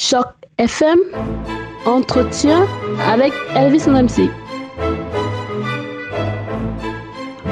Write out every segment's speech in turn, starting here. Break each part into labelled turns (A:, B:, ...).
A: Choc FM, entretien avec Elvis MC.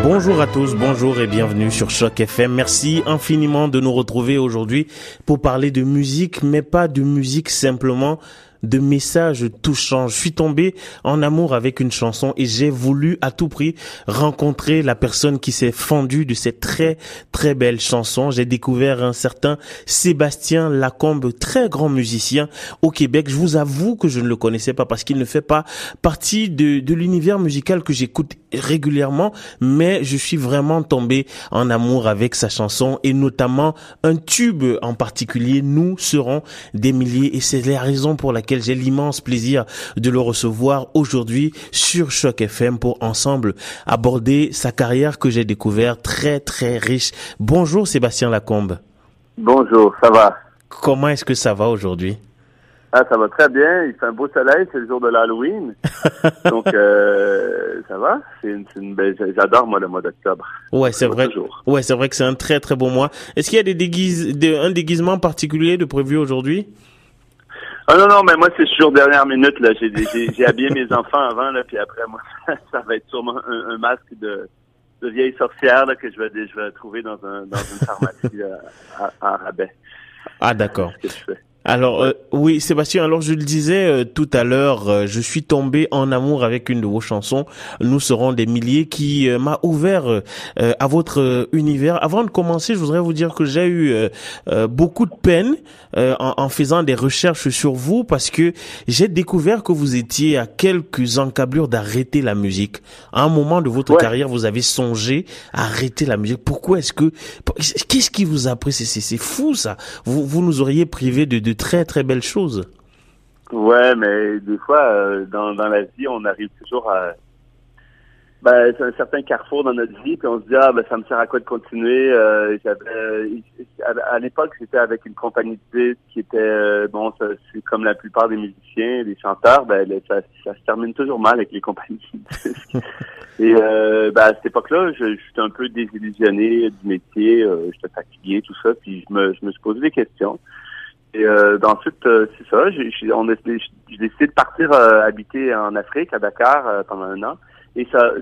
B: Bonjour à tous, bonjour et bienvenue sur Choc FM. Merci infiniment de nous retrouver aujourd'hui pour parler de musique, mais pas de musique simplement de messages touchants. Je suis tombé en amour avec une chanson et j'ai voulu à tout prix rencontrer la personne qui s'est fendue de cette très très belle chanson. J'ai découvert un certain Sébastien Lacombe, très grand musicien au Québec. Je vous avoue que je ne le connaissais pas parce qu'il ne fait pas partie de, de l'univers musical que j'écoute régulièrement, mais je suis vraiment tombé en amour avec sa chanson et notamment un tube en particulier, Nous serons des milliers et c'est la raison pour laquelle j'ai l'immense plaisir de le recevoir aujourd'hui sur Choc FM pour ensemble aborder sa carrière que j'ai découvert très très riche. Bonjour Sébastien Lacombe.
C: Bonjour, ça va?
B: Comment est-ce que ça va aujourd'hui?
C: Ah, ça va très bien. Il fait un beau soleil, c'est le jour de l'Halloween. Donc, euh, ça va. C'est une, une belle... J'adore, moi, le mois d'octobre.
B: Ouais, c'est vrai. Ouais, c'est vrai que c'est un très, très beau mois. Est-ce qu'il y a des déguises, de, un déguisement particulier de prévu aujourd'hui?
C: Ah non, non, mais moi, c'est sur dernière minute. là. J'ai habillé mes enfants avant, là, puis après, moi, ça va être sûrement un, un masque de, de vieille sorcière là, que je vais, je vais trouver dans, un, dans une pharmacie à, à, à rabais.
B: Ah, d'accord. Alors euh, oui, Sébastien. Alors je le disais euh, tout à l'heure, euh, je suis tombé en amour avec une de vos chansons. Nous serons des milliers qui m'a ouvert à votre univers. Avant de commencer, je voudrais vous dire que j'ai eu beaucoup de peine en, en, faisant des recherches sur vous parce que j'ai découvert que vous étiez à quelques encablures d'arrêter la musique. À un moment de votre
C: Ouais.
B: carrière, vous avez songé à arrêter la musique. Pourquoi est-ce que qu'est-ce qui vous a pris C'est c'est c'est fou ça. Vous vous nous auriez privé de de très très belles choses.
C: Ouais, mais des fois, euh, dans, dans la vie, on arrive toujours à... Ben, c'est un certain carrefour dans notre vie, puis on se dit, ah, ben, ça me sert à quoi de continuer? Euh, j'avais, à, l'époque, j'étais avec une compagnie de disques qui était, euh, bon, ça, c'est comme la plupart des musiciens, des chanteurs, ben, ça, ça se termine toujours mal avec les compagnies de disques. Et, euh, ben, à cette époque-là, je, j'étais un peu désillusionné du métier, euh, j'étais fatigué, tout ça, puis je me, je me suis posé des questions. Et euh, ben, ensuite, euh, c'est ça, j'ai, décidé de partir euh, habiter en Afrique, à Dakar, euh, pendant un an. Et ça,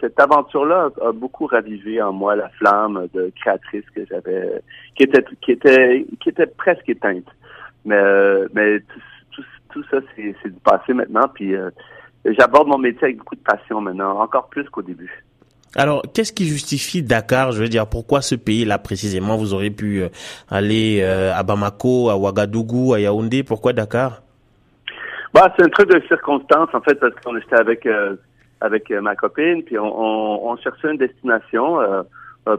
C: cette aventure-là a, beaucoup ravivé en moi la flamme de créatrice que j'avais, qui était, qui était, qui était presque éteinte. Mais, euh, mais tout, tout, tout ça, c'est, du passé maintenant. Puis j'aborde mon métier avec beaucoup de passion maintenant, encore plus qu'au début.
B: Alors, qu'est-ce qui justifie Dakar Je veux dire, pourquoi ce pays-là précisément Vous auriez pu euh, aller euh, à Bamako, à Ouagadougou, à Yaoundé? Pourquoi Dakar?
C: Bah, c'est un truc de circonstance en fait parce qu'on était avec euh, avec ma copine puis on, on, cherchait une destination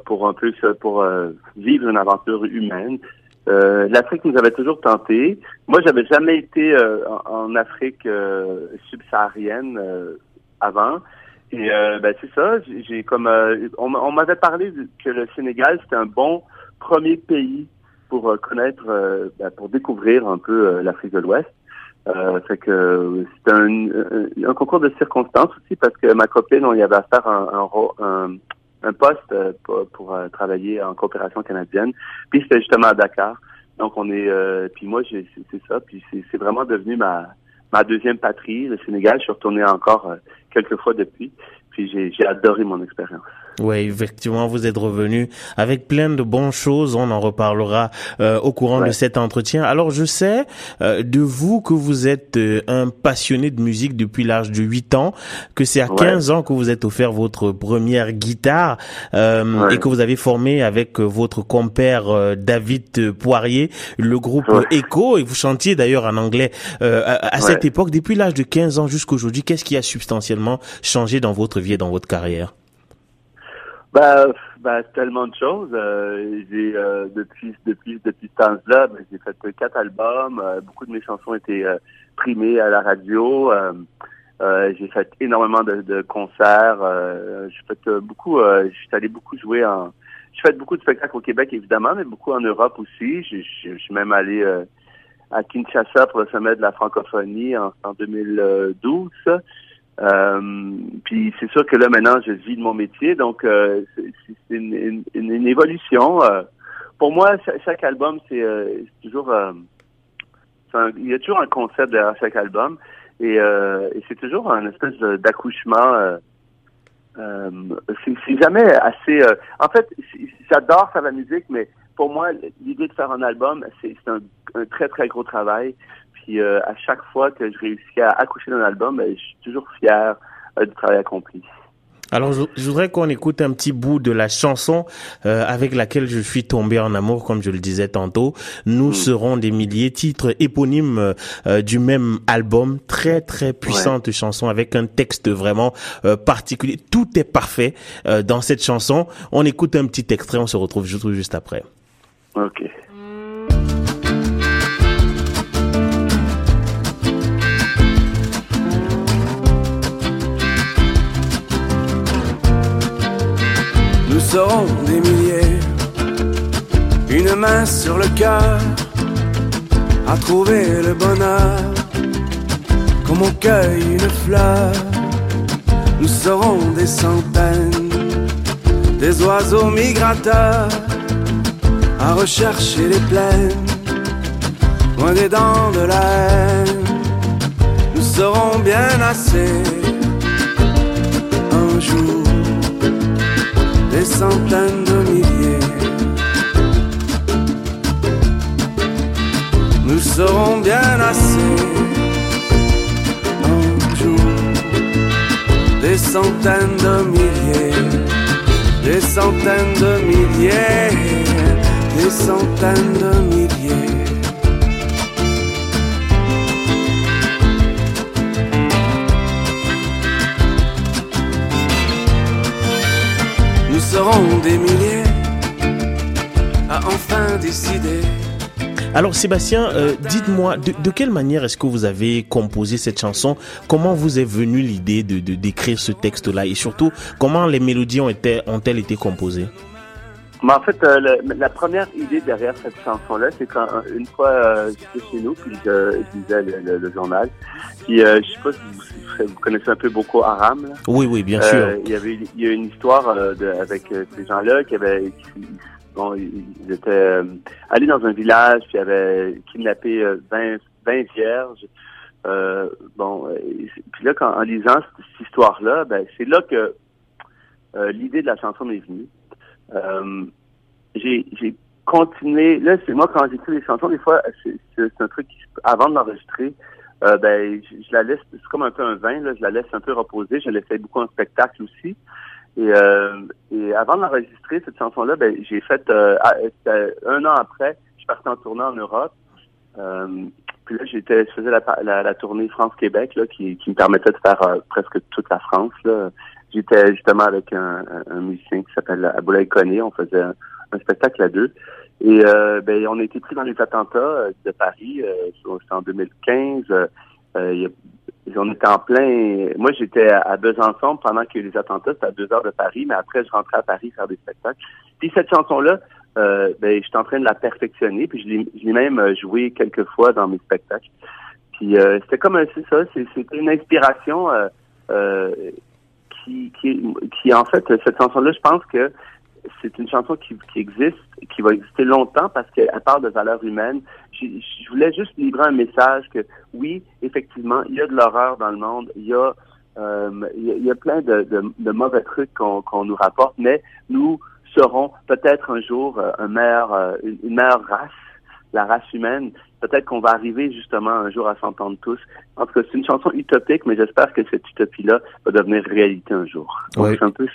C: pour un peu pour vivre une aventure humaine. L'Afrique nous avait toujours tenté. Moi, j'avais jamais été en, Afrique subsaharienne avant. Et euh, ben c'est ça. J'ai comme euh, on, on m'avait parlé que le Sénégal c'était un bon premier pays pour euh, connaître, euh, ben, pour découvrir un peu euh, l'Afrique de l'Ouest. Fait que c'est un, un, concours de circonstances aussi parce que ma copine, on y avait à faire un, un, un, un poste pour, pour, travailler en coopération canadienne. Puis c'était justement à Dakar. Donc on est, puis moi j'ai, c'est, ça. Puis c'est vraiment devenu ma ma deuxième patrie, le Sénégal. Je suis retourné encore euh, quelques fois depuis. Puis j'ai, j'ai adoré mon expérience.
B: Oui, effectivement, vous êtes revenu avec plein de bonnes choses. On en reparlera euh, au courant
C: Ouais.
B: de cet entretien. Alors, je sais euh, de vous que vous êtes euh, un passionné de musique depuis l'âge de 8 ans, que c'est à
C: Ouais.
B: 15 ans que vous êtes offert votre première guitare euh,
C: Ouais.
B: et que vous avez formé avec euh, votre compère euh, David Poirier le groupe. Echo et vous chantiez d'ailleurs en anglais euh, à, à cette époque. Depuis l'âge de 15 ans jusqu'à aujourd'hui, qu'est-ce qui a substantiellement changé dans votre vie et dans votre carrière?
C: Ben, ben, tellement de choses. Euh, j'ai euh, depuis depuis depuis ce temps-là, ben, j'ai fait quatre albums. Euh, beaucoup de mes chansons étaient euh, primées à la radio. Euh, euh, j'ai fait énormément de, de concerts. J'ai fait beaucoup. Je suis allé beaucoup jouer en. J'ai fait beaucoup de spectacles au Québec évidemment, mais beaucoup en Europe aussi. Je suis même allé à Kinshasa pour le sommet de la francophonie en, en 2012. Euh, puis c'est sûr que là maintenant je vis de mon métier, donc euh, c'est une, une, une- évolution. euh. pour moi, cha- chaque album c'est euh, toujours euh, il y a toujours un concept derrière chaque album et, et c'est toujours un espèce d'accouchement. C'est jamais assez. En fait, j'adore faire la musique, mais pour moi, l'idée de faire un album, c'est un, un, très très gros travail. Puis euh, à chaque fois que je réussis à accoucher d'un album, ben, je suis toujours fier du travail accompli.
B: Alors, je, voudrais qu'on écoute un petit bout de la chanson euh, avec laquelle je suis tombé en amour, comme je le disais tantôt. Nous mm. serons des milliers, titre éponyme euh, du même album, très très puissante chanson avec un texte vraiment euh, particulier. Tout est parfait dans cette chanson. On écoute un petit extrait, on se retrouve juste, juste après.
C: Ok.
D: Serons des milliers, une main sur le cœur, à trouver le bonheur, comme on cueille une fleur. Nous serons des centaines, des oiseaux migrateurs, à rechercher les plaines, loin des dents de la haine. Nous serons bien assez un jour centaines de milliers. Nous serons bien assez un jour, des centaines de milliers, des centaines de milliers, des centaines de milliers.
B: Alors Sébastien, euh, dites-moi, de, quelle manière est-ce que vous avez composé cette chanson? Comment vous est venue l'idée de d'écrire ce texte-là? Et surtout, comment les mélodies ont-elles été composées?
C: Mais en fait, euh, la première idée derrière cette chanson-là, c'est quand une fois euh, j'étais chez nous, puis je, lisais le, journal, puis euh, je sais pas si vous, connaissez un peu Boko Haram. Là.
B: Oui, oui, bien sûr.
C: Il y avait il y a une histoire de, avec ces gens-là qui avaient bon, ils étaient allés dans un village, puis avaient kidnappé 20, 20 vierges. bon, puis là, quand, en lisant cette, histoire-là, ben c'est là que l'idée de la chanson m'est venue. Euh, j'ai continué. Là, c'est moi quand j'écris les chansons, des fois, c'est un truc avant de l'enregistrer. Euh, ben, je, la laisse, c'est comme un peu un vin, là, je la laisse un peu reposer. Je l'essaie beaucoup en spectacle aussi. Et, euh, et avant de l'enregistrer, cette chanson-là, ben, j'ai fait euh, un an après, je parti en tournée en Europe. Euh, puis là, j'étais, je faisais la, la, la tournée France-Québec, là, qui, qui me permettait de faire presque toute la France. Là. J'étais justement avec un, musicien qui s'appelle Aboulaye Koné. On faisait un, spectacle à deux. Et euh, ben, on a été pris dans les attentats euh, de Paris. Euh, en 2015. Euh, on était en plein. Moi, j'étais à Besançon pendant que les attentats, c'était à deux heures de Paris, mais après, je rentrais à Paris faire des spectacles. Puis cette chanson-là, euh, ben, j'étais en train de la perfectionner, puis je l'ai même joué quelques fois dans mes spectacles. Puis c'était comme c'est ça, c'était une inspiration qui, qui, en fait, cette chanson-là, je pense que c'est une chanson qui, existe, qui va exister longtemps parce qu'elle parle de valeurs humaines. Je, voulais juste livrer un message que oui, effectivement, il y a de l'horreur dans le monde, il y a, euh, il, y a plein de, de, mauvais trucs qu'on nous rapporte, mais nous serons peut-être un jour euh, euh, une meilleure race, la race humaine, peut-être qu'on va arriver justement un jour à s'entendre tous. En tout cas, c'est une chanson utopique, mais j'espère que cette utopie-là va devenir réalité un jour. C'est un peu,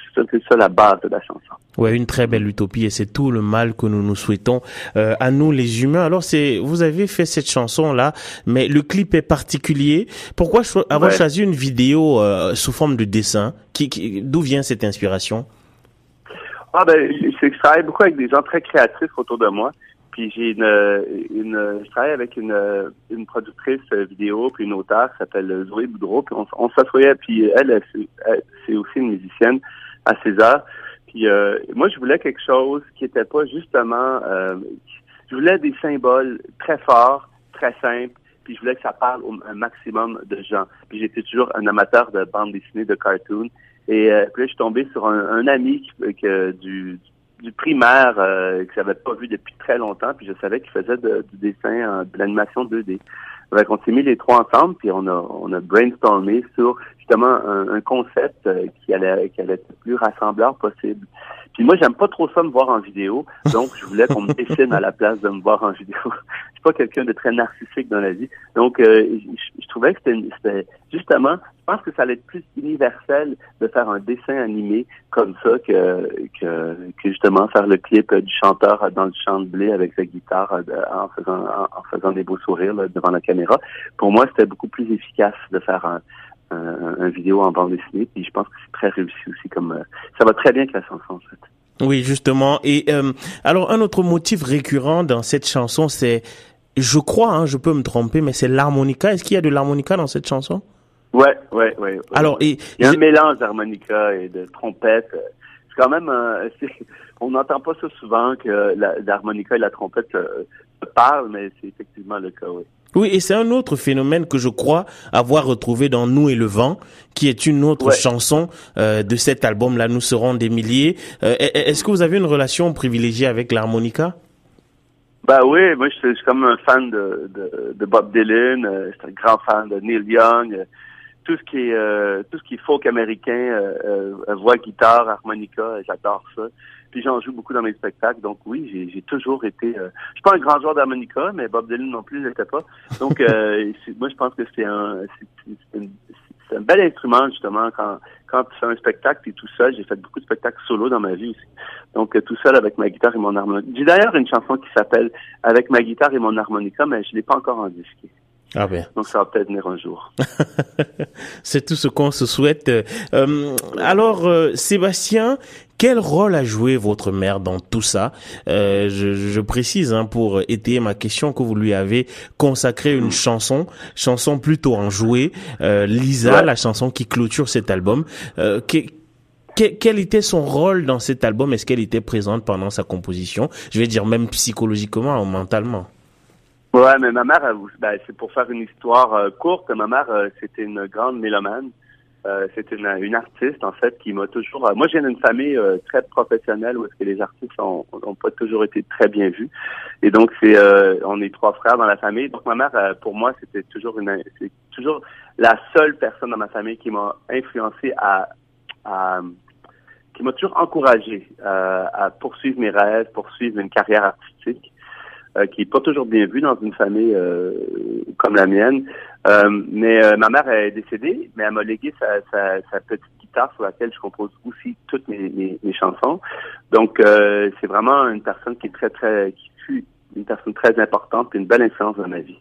C: ça la base de la chanson.
B: Ouais, une très belle utopie et c'est tout le mal que nous nous souhaitons euh, à nous les humains. Alors c'est, vous avez fait cette chanson là, mais le clip est particulier. Pourquoi avoir choisi une vidéo euh, sous forme de dessin? Qui, D'où vient cette inspiration?
C: Ah ben, c'est que je travaille beaucoup avec des gens très créatifs autour de moi. Puis j'ai une, une, je travaille avec une, une productrice vidéo puis une auteure qui s'appelle Zoé Boudreau. Puis on, on s'assoyait, puis elle, c'est aussi une musicienne à César. Puis euh, moi, je voulais quelque chose qui était pas justement, euh, je voulais des symboles très forts, très simples. Puis je voulais que ça parle au un maximum de gens. Puis j'étais toujours un amateur de bande dessinée, de cartoon. Et euh, puis là, je suis tombé sur un, un ami qui, que, du, du primaire euh, que j'avais pas vu depuis très longtemps, puis je savais qu'il faisait du dessin, de l'animation 2D. Donc, on s'est mis les trois ensemble, puis on a, on a brainstormé sur justement un, concept euh, qui allait, qui allait être le plus rassembleur possible. Puis moi, j'aime pas trop ça me voir en vidéo, donc je voulais qu'on me dessine à la place de me voir en vidéo. je suis pas quelqu'un de très narcissique dans la vie, donc euh, je, trouvais que c'était justement, je pense que ça allait être plus universel de faire un dessin animé comme ça que que, que justement faire le clip du chanteur dans le champ de blé avec sa guitare euh, en faisant en, faisant des beaux sourires devant la caméra. Pour moi, c'était beaucoup plus efficace de faire un un, vidéo en bande dessinée. Puis je pense que c'est très réussi aussi. Comme euh, ça va très bien avec la chanson en fait.
B: Oui, justement. Et euh, alors un autre motif récurrent dans cette chanson, c'est, je crois, hein, je peux me tromper, mais c'est l'harmonica. Est-ce qu'il y a de l'harmonica dans cette chanson?
C: Ouais, ouais, ouais.
B: Alors,
C: il y a un mélange d'harmonica et de trompette. C'est quand même, on n'entend pas ça souvent que l'harmonica et la trompette parlent, mais c'est effectivement le cas, oui.
B: Oui, et c'est un autre phénomène que je crois avoir retrouvé dans Nous et le vent, qui est une autre chanson euh, de cet album-là, Nous serons des milliers. Euh, est-ce que vous avez une relation privilégiée avec l'harmonica?
C: Bah oui, moi je suis, comme un fan de, de, Bob Dylan, euh, je suis un grand fan de Neil Young, tout ce qui est tout ce qui est folk américain, voix, guitare, harmonica, j'adore ça. Puis j'en joue beaucoup dans mes spectacles. Donc oui, j'ai toujours été. Euh, je suis pas un grand joueur d'harmonica, mais Bob Dylan non plus, je l'étais pas. Donc euh, moi, je pense que c'est un, c'est un bel instrument justement quand quand tu fais un spectacle et tout seul. J'ai fait beaucoup de spectacles solo dans ma vie aussi. Donc euh, tout seul avec ma guitare et mon harmonica. J'ai d'ailleurs une chanson qui s'appelle Avec ma guitare et mon harmonica, mais je l'ai pas encore en disque.
B: Ah bien.
C: Donc ça va peut-être venir un jour.
B: C'est tout ce qu'on se souhaite. Euh, alors euh, Sébastien, quel rôle a joué votre mère dans tout ça? Euh, je, je, précise hein, pour étayer ma question que vous lui avez consacré une chanson, chanson plutôt enjouée, euh, Lisa, la chanson qui clôture cet album. Euh, quel était son rôle dans cet album? Est-ce qu'elle était présente pendant sa composition? Je vais dire même psychologiquement ou mentalement.
C: Ouais, mais ma mère, ben, c'est pour faire une histoire euh, courte. Ma mère, euh, c'était une grande mélomane. Euh, c'était une, une, artiste en fait qui m'a toujours. moi, j'ai une famille très professionnelle où est-ce que les artistes ont, pas toujours été très bien vus. Et donc, c'est on est trois frères dans la famille. Donc, ma mère, pour moi, c'était toujours une, c'est toujours la seule personne dans ma famille qui m'a influencé à, à qui m'a toujours encouragé à poursuivre mes rêves, poursuivre une carrière artistique. Euh, qui est pas toujours bien vu dans une famille euh, comme la mienne. Euh, mais ma mère est décédée, mais elle m'a légué sa, sa, sa, petite guitare sur laquelle je compose aussi toutes mes, mes, mes chansons. Donc c'est vraiment une personne qui est très très qui fut une personne très importante une belle influence dans ma vie.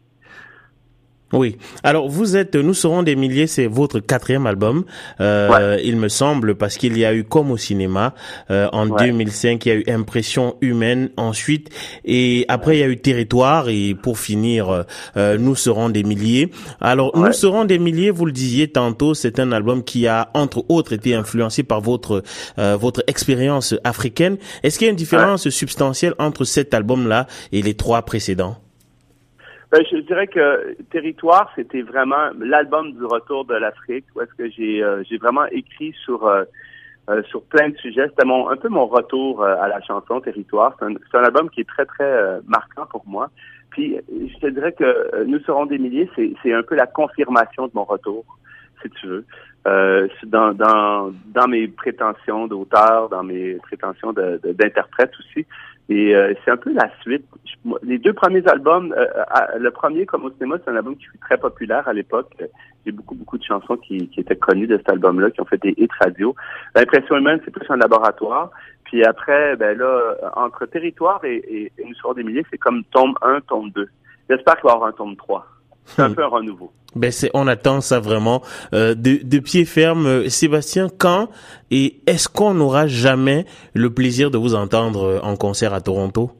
B: Oui. Alors vous êtes, nous serons des milliers, c'est votre quatrième album, euh, il me semble, parce qu'il y a eu comme au cinéma euh, en 2005, il y a eu Impression humaine ensuite, et après il y a eu Territoire, et pour finir, euh, nous serons des milliers. Alors nous serons des milliers, vous le disiez tantôt, c'est un album qui a entre autres été influencé par votre euh, votre expérience africaine. Est-ce qu'il y a une différence substantielle entre cet album-là et les trois précédents?
C: Ben, je dirais que Territoire, c'était vraiment l'album du retour de l'Afrique, où est-ce que j'ai euh, j'ai vraiment écrit sur euh, euh, sur plein de sujets. C'était mon un peu mon retour à la chanson Territoire. C'est un, un, album qui est très très marquant pour moi. Puis je te dirais que Nous serons des milliers, c'est c'est un peu la confirmation de mon retour, si tu veux. dans, dans, dans mes prétentions d'auteur, dans mes prétentions d'interprète aussi. Et euh, c'est un peu la suite. Les deux premiers albums, euh, euh, le premier comme au cinéma, c'est un album qui fut très populaire à l'époque. J'ai beaucoup, beaucoup de chansons qui, étaient connues de cet album-là, qui ont fait des hits radio. L'impression humaine, c'est plus un laboratoire. Puis après, ben là, entre Territoire et, et, et Nous serons des milliers, c'est comme tome 1, tome 2. J'espère qu'il va y avoir un tome 3. Un hmm. peu un renouveau.
B: Ben c'est, on attend ça vraiment euh, de, de pied ferme. Euh, Sébastien, quand et est-ce qu'on n'aura jamais le plaisir de vous entendre euh, en concert à Toronto?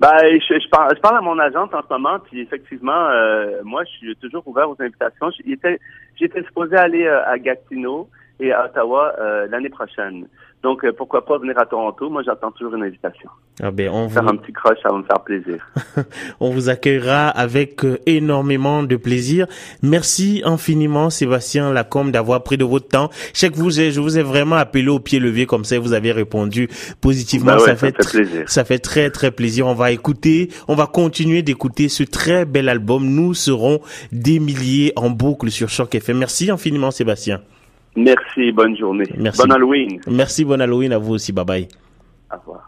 C: Ben, je, je, parle, je parle à mon agente en ce moment, puis effectivement, euh, moi, je suis toujours ouvert aux invitations. J'étais, j'étais supposé aller à Gatineau, et à Ottawa l'année prochaine. Donc, euh, pourquoi pas venir à Toronto? Moi, j'attends toujours une invitation.
B: Ah ben, on
C: Faire
B: vous...
C: un petit crush, ça va me faire plaisir.
B: on vous accueillera avec euh, énormément de plaisir. Merci infiniment, Sébastien Lacombe, d'avoir pris de votre temps. Je sais que vous, je vous ai vraiment appelé au pied levé comme ça, vous avez répondu positivement.
C: Bah ouais,
B: ça,
C: ça
B: fait,
C: me fait plaisir.
B: ça fait très, très plaisir. On va écouter, on va continuer d'écouter ce très bel album. Nous serons des milliers en boucle sur Choc FM. Merci infiniment, Sébastien.
C: Merci, bonne journée.
B: Merci.
C: Bon Halloween.
B: Merci, bon Halloween à vous aussi. Bye bye.
C: Au revoir.